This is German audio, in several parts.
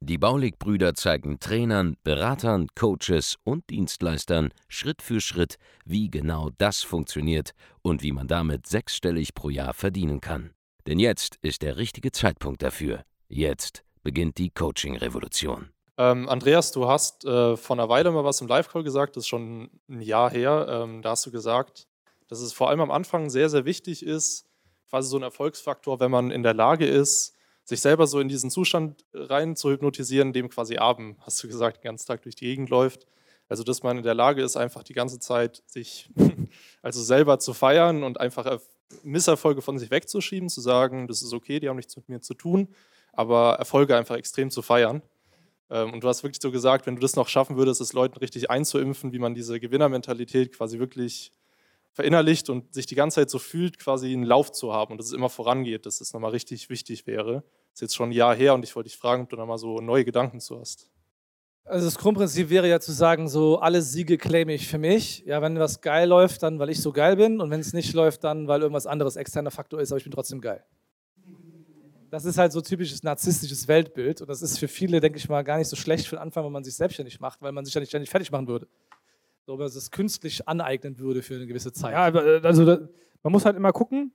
Die Baulig-Brüder zeigen Trainern, Beratern, Coaches und Dienstleistern Schritt für Schritt, wie genau das funktioniert und wie man damit sechsstellig pro Jahr verdienen kann. Denn jetzt ist der richtige Zeitpunkt dafür. Jetzt beginnt die Coaching-Revolution. Ähm, Andreas, du hast äh, vor einer Weile mal was im Live-Call gesagt, das ist schon ein Jahr her. Ähm, da hast du gesagt, dass es vor allem am Anfang sehr, sehr wichtig ist, quasi so ein Erfolgsfaktor, wenn man in der Lage ist, sich selber so in diesen Zustand rein zu hypnotisieren, dem quasi Abend, hast du gesagt, den ganzen Tag durch die Gegend läuft. Also, dass man in der Lage ist, einfach die ganze Zeit sich also selber zu feiern und einfach Misserfolge von sich wegzuschieben, zu sagen, das ist okay, die haben nichts mit mir zu tun, aber Erfolge einfach extrem zu feiern. Ähm, und du hast wirklich so gesagt, wenn du das noch schaffen würdest, es Leuten richtig einzuimpfen, wie man diese Gewinnermentalität quasi wirklich verinnerlicht und sich die ganze Zeit so fühlt, quasi einen Lauf zu haben und dass es immer vorangeht, dass das nochmal richtig wichtig wäre. Ist jetzt schon ein Jahr her und ich wollte dich fragen, ob du da mal so neue Gedanken zu hast. Also das Grundprinzip wäre ja zu sagen, so alle Siege claime ich für mich. Ja, wenn was geil läuft, dann weil ich so geil bin und wenn es nicht läuft, dann weil irgendwas anderes externer Faktor ist, aber ich bin trotzdem geil. Das ist halt so typisches narzisstisches Weltbild und das ist für viele, denke ich mal, gar nicht so schlecht für den Anfang, wenn man sich selbstständig macht, weil man sich ja nicht ständig fertig machen würde. So, wenn man es künstlich aneignen würde für eine gewisse Zeit. Ja, äh, also da, man muss halt immer gucken,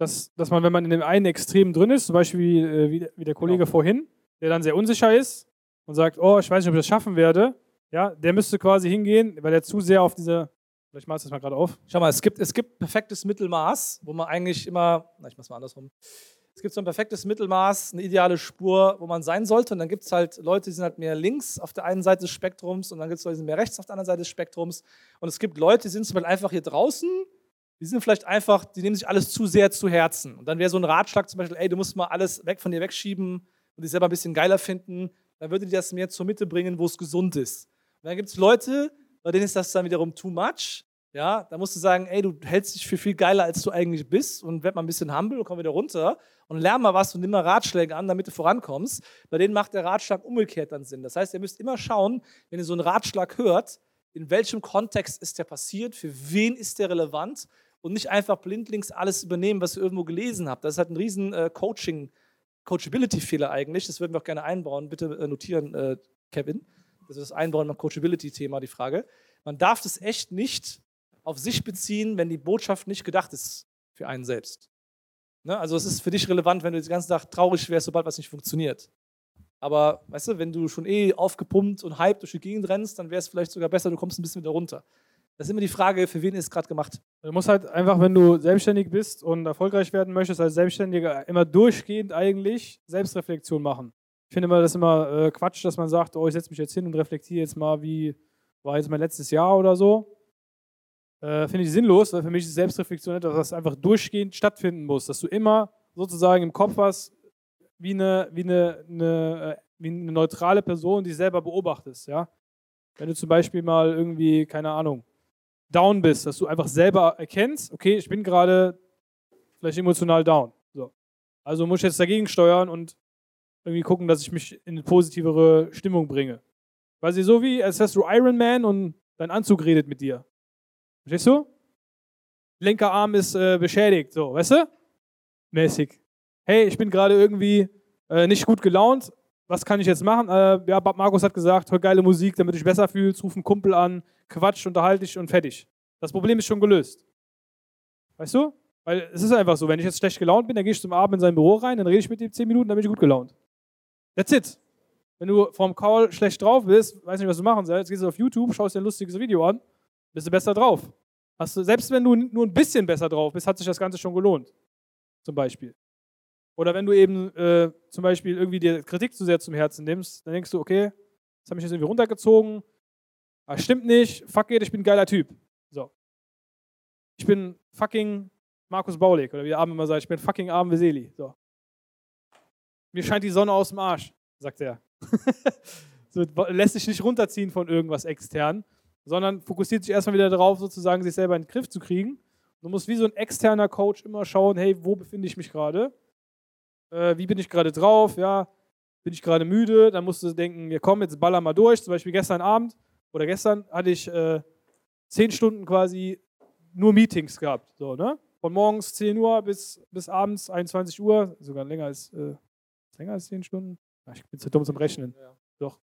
dass, dass man, wenn man in dem einen Extrem drin ist, zum Beispiel wie, äh, wie, wie der Kollege genau. vorhin, der dann sehr unsicher ist und sagt, oh, ich weiß nicht, ob ich das schaffen werde, ja, der müsste quasi hingehen, weil er zu sehr auf diese, vielleicht machst du das mal gerade auf. Schau mal, es gibt, es gibt perfektes Mittelmaß, wo man eigentlich immer, na, ich mach's mal andersrum. Es gibt so ein perfektes Mittelmaß, eine ideale Spur, wo man sein sollte. Und dann gibt es halt Leute, die sind halt mehr links auf der einen Seite des Spektrums und dann gibt es Leute, die sind mehr rechts auf der anderen Seite des Spektrums. Und es gibt Leute, die sind zum Beispiel einfach hier draußen, die sind vielleicht einfach, die nehmen sich alles zu sehr zu Herzen. Und dann wäre so ein Ratschlag zum Beispiel, ey, du musst mal alles weg von dir wegschieben und dich selber ein bisschen geiler finden. Dann würde dir das mehr zur Mitte bringen, wo es gesund ist. Und dann gibt es Leute, bei denen ist das dann wiederum too much. Ja, da musst du sagen, ey, du hältst dich für viel geiler, als du eigentlich bist und werd mal ein bisschen humble und komm wieder runter und lern mal was und nimm mal Ratschläge an, damit du vorankommst. Bei denen macht der Ratschlag umgekehrt dann Sinn. Das heißt, ihr müsst immer schauen, wenn ihr so einen Ratschlag hört, in welchem Kontext ist der passiert, für wen ist der relevant und nicht einfach blindlings alles übernehmen, was ihr irgendwo gelesen habt. Das ist halt ein riesen äh, Coaching, Coachability-Fehler eigentlich. Das würden wir auch gerne einbauen. Bitte äh, notieren, äh, Kevin. Das ist das Einbauen beim Coachability-Thema, die Frage. Man darf das echt nicht auf sich beziehen, wenn die Botschaft nicht gedacht ist für einen selbst. Ne? Also es ist für dich relevant, wenn du den ganzen Tag traurig wärst, sobald was nicht funktioniert. Aber weißt du, wenn du schon eh aufgepumpt und hyped durch die Gegend rennst, dann wäre es vielleicht sogar besser, du kommst ein bisschen wieder runter. Das ist immer die Frage, für wen ist es gerade gemacht? Du musst halt einfach, wenn du selbstständig bist und erfolgreich werden möchtest als Selbstständiger, immer durchgehend eigentlich Selbstreflexion machen. Ich finde immer, das ist immer äh, Quatsch, dass man sagt, oh, ich setze mich jetzt hin und reflektiere jetzt mal, wie war jetzt mein letztes Jahr oder so. Äh, finde ich sinnlos, weil für mich ist Selbstreflexion etwas, was einfach durchgehend stattfinden muss. Dass du immer sozusagen im Kopf hast, wie eine, wie eine, eine, äh, wie eine neutrale Person, die selber beobachtest. Ja? Wenn du zum Beispiel mal irgendwie, keine Ahnung, down bist, dass du einfach selber erkennst, okay, ich bin gerade vielleicht emotional down. So. Also muss ich jetzt dagegen steuern und irgendwie gucken, dass ich mich in eine positivere Stimmung bringe. Quasi so wie, als wärst du Iron Man und dein Anzug redet mit dir. Verstehst du? Lenkerarm ist äh, beschädigt, so, weißt du? Mäßig. Hey, ich bin gerade irgendwie äh, nicht gut gelaunt. Was kann ich jetzt machen? Äh, ja, Bob Markus hat gesagt, hör geile Musik, damit du dich besser fühlst, ruf einen Kumpel an, quatsch, unterhalte dich und fertig. Das Problem ist schon gelöst. Weißt du? Weil es ist einfach so, wenn ich jetzt schlecht gelaunt bin, dann gehe ich zum Abend in sein Büro rein, dann rede ich mit ihm 10 Minuten, dann bin ich gut gelaunt. That's it. Wenn du vorm Call schlecht drauf bist, weiß nicht, was du machen sollst, gehst du auf YouTube, schaust dir ein lustiges Video an bist du besser drauf. Hast du, selbst wenn du nur ein bisschen besser drauf bist, hat sich das Ganze schon gelohnt. Zum Beispiel. Oder wenn du eben äh, zum Beispiel irgendwie dir Kritik zu sehr zum Herzen nimmst, dann denkst du, okay, das habe ich jetzt irgendwie runtergezogen. Ah, stimmt nicht, fuck it, ich bin ein geiler Typ. So. Ich bin fucking Markus Baulig, oder wie der Abend immer sagt, ich bin fucking Abend Veseli. So. Mir scheint die Sonne aus dem Arsch, sagt er. so, lässt sich nicht runterziehen von irgendwas extern, sondern fokussiert sich erstmal wieder darauf, sozusagen sich selber in den Griff zu kriegen Du musst wie so ein externer Coach immer schauen, hey, wo befinde ich mich gerade? Äh, wie bin ich gerade drauf? Ja, bin ich gerade müde? Dann musst du denken, wir kommen jetzt baller mal durch. Zum Beispiel gestern Abend oder gestern hatte ich äh, zehn Stunden quasi nur Meetings gehabt. So, ne? Von morgens 10 Uhr bis, bis abends 21 Uhr, sogar länger als, äh, länger als 10 Stunden. Ach, ich bin zu dumm zum Rechnen. Ja. Doch.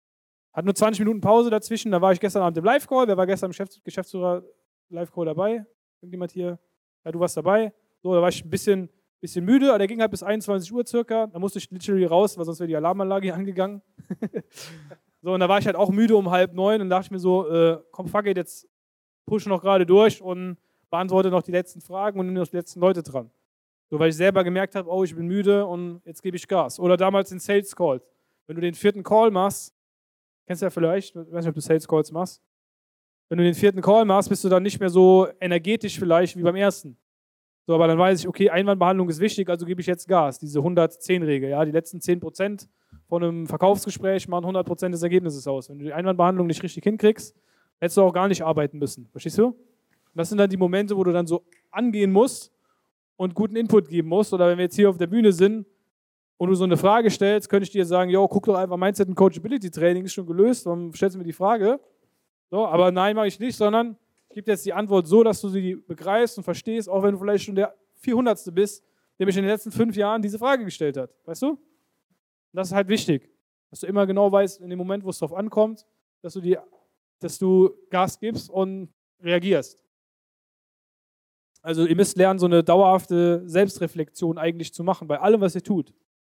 Hat nur 20 Minuten Pause dazwischen. Da war ich gestern Abend im Live-Call. Wer war gestern im Geschäftsführer Live-Call dabei? Irgendjemand hier? Ja, du warst dabei. So, da war ich ein bisschen, bisschen müde, aber der ging halt bis 21 Uhr circa. Da musste ich literally raus, weil sonst wäre die Alarmanlage hier angegangen. So, und da war ich halt auch müde um halb neun und dachte ich mir so, äh, komm, fuck it, jetzt push noch gerade durch und beantworte noch die letzten Fragen und nehme noch die letzten Leute dran. So, weil ich selber gemerkt habe, oh, ich bin müde und jetzt gebe ich Gas. Oder damals in Sales Calls. Wenn du den vierten Call machst, kennst du ja vielleicht, ich weiß nicht, ob du Sales Calls machst. Wenn du den vierten Call machst, bist du dann nicht mehr so energetisch vielleicht wie beim ersten. So, aber dann weiß ich, okay, Einwandbehandlung ist wichtig, also gebe ich jetzt Gas. Diese 110-Regel, ja, die letzten 10% von einem Verkaufsgespräch machen 100% des Ergebnisses aus. Wenn du die Einwandbehandlung nicht richtig hinkriegst, hättest du auch gar nicht arbeiten müssen. Verstehst du? Das sind dann die Momente, wo du dann so angehen musst und guten Input geben musst. Oder wenn wir jetzt hier auf der Bühne sind und du so eine Frage stellst, könnte ich dir sagen, yo, guck doch einfach Mindset und Coachability Training, ist schon gelöst, warum stellst du mir die Frage? So, aber nein, mache ich nicht, sondern ich gebe jetzt die Antwort so, dass du sie begreifst und verstehst, auch wenn du vielleicht schon der 400. bist, der mich in den letzten fünf Jahren diese Frage gestellt hat. Weißt du? Und das ist halt wichtig, dass du immer genau weißt, in dem Moment, wo es drauf ankommt, dass du, die, dass du Gas gibst und reagierst. Also ihr müsst lernen, so eine dauerhafte Selbstreflexion eigentlich zu machen bei allem, was ihr tut.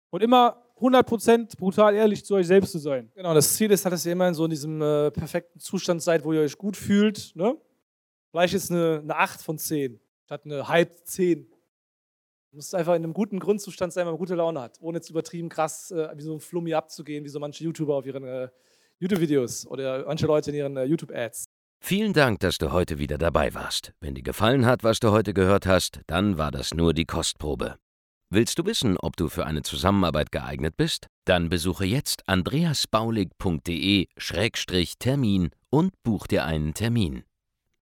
Und immer 100% brutal ehrlich zu euch selbst zu sein. Genau, das Ziel ist halt, dass ihr immer in so diesem äh, perfekten Zustand seid, wo ihr euch gut fühlt. Ne? Vielleicht ist eine, eine 8 von 10 statt eine halb 10. Du musst einfach in einem guten Grundzustand sein, wenn man gute Laune hat, ohne jetzt übertrieben krass äh, wie so ein Flummi abzugehen, wie so manche YouTuber auf ihren äh, YouTube-Videos oder manche Leute in ihren äh, YouTube-Ads. Vielen Dank, dass du heute wieder dabei warst. Wenn dir gefallen hat, was du heute gehört hast, dann war das nur die Kostprobe. Willst du wissen, ob du für eine Zusammenarbeit geeignet bist? Dann besuche jetzt andreasbaulig.de-termin und buch dir einen Termin.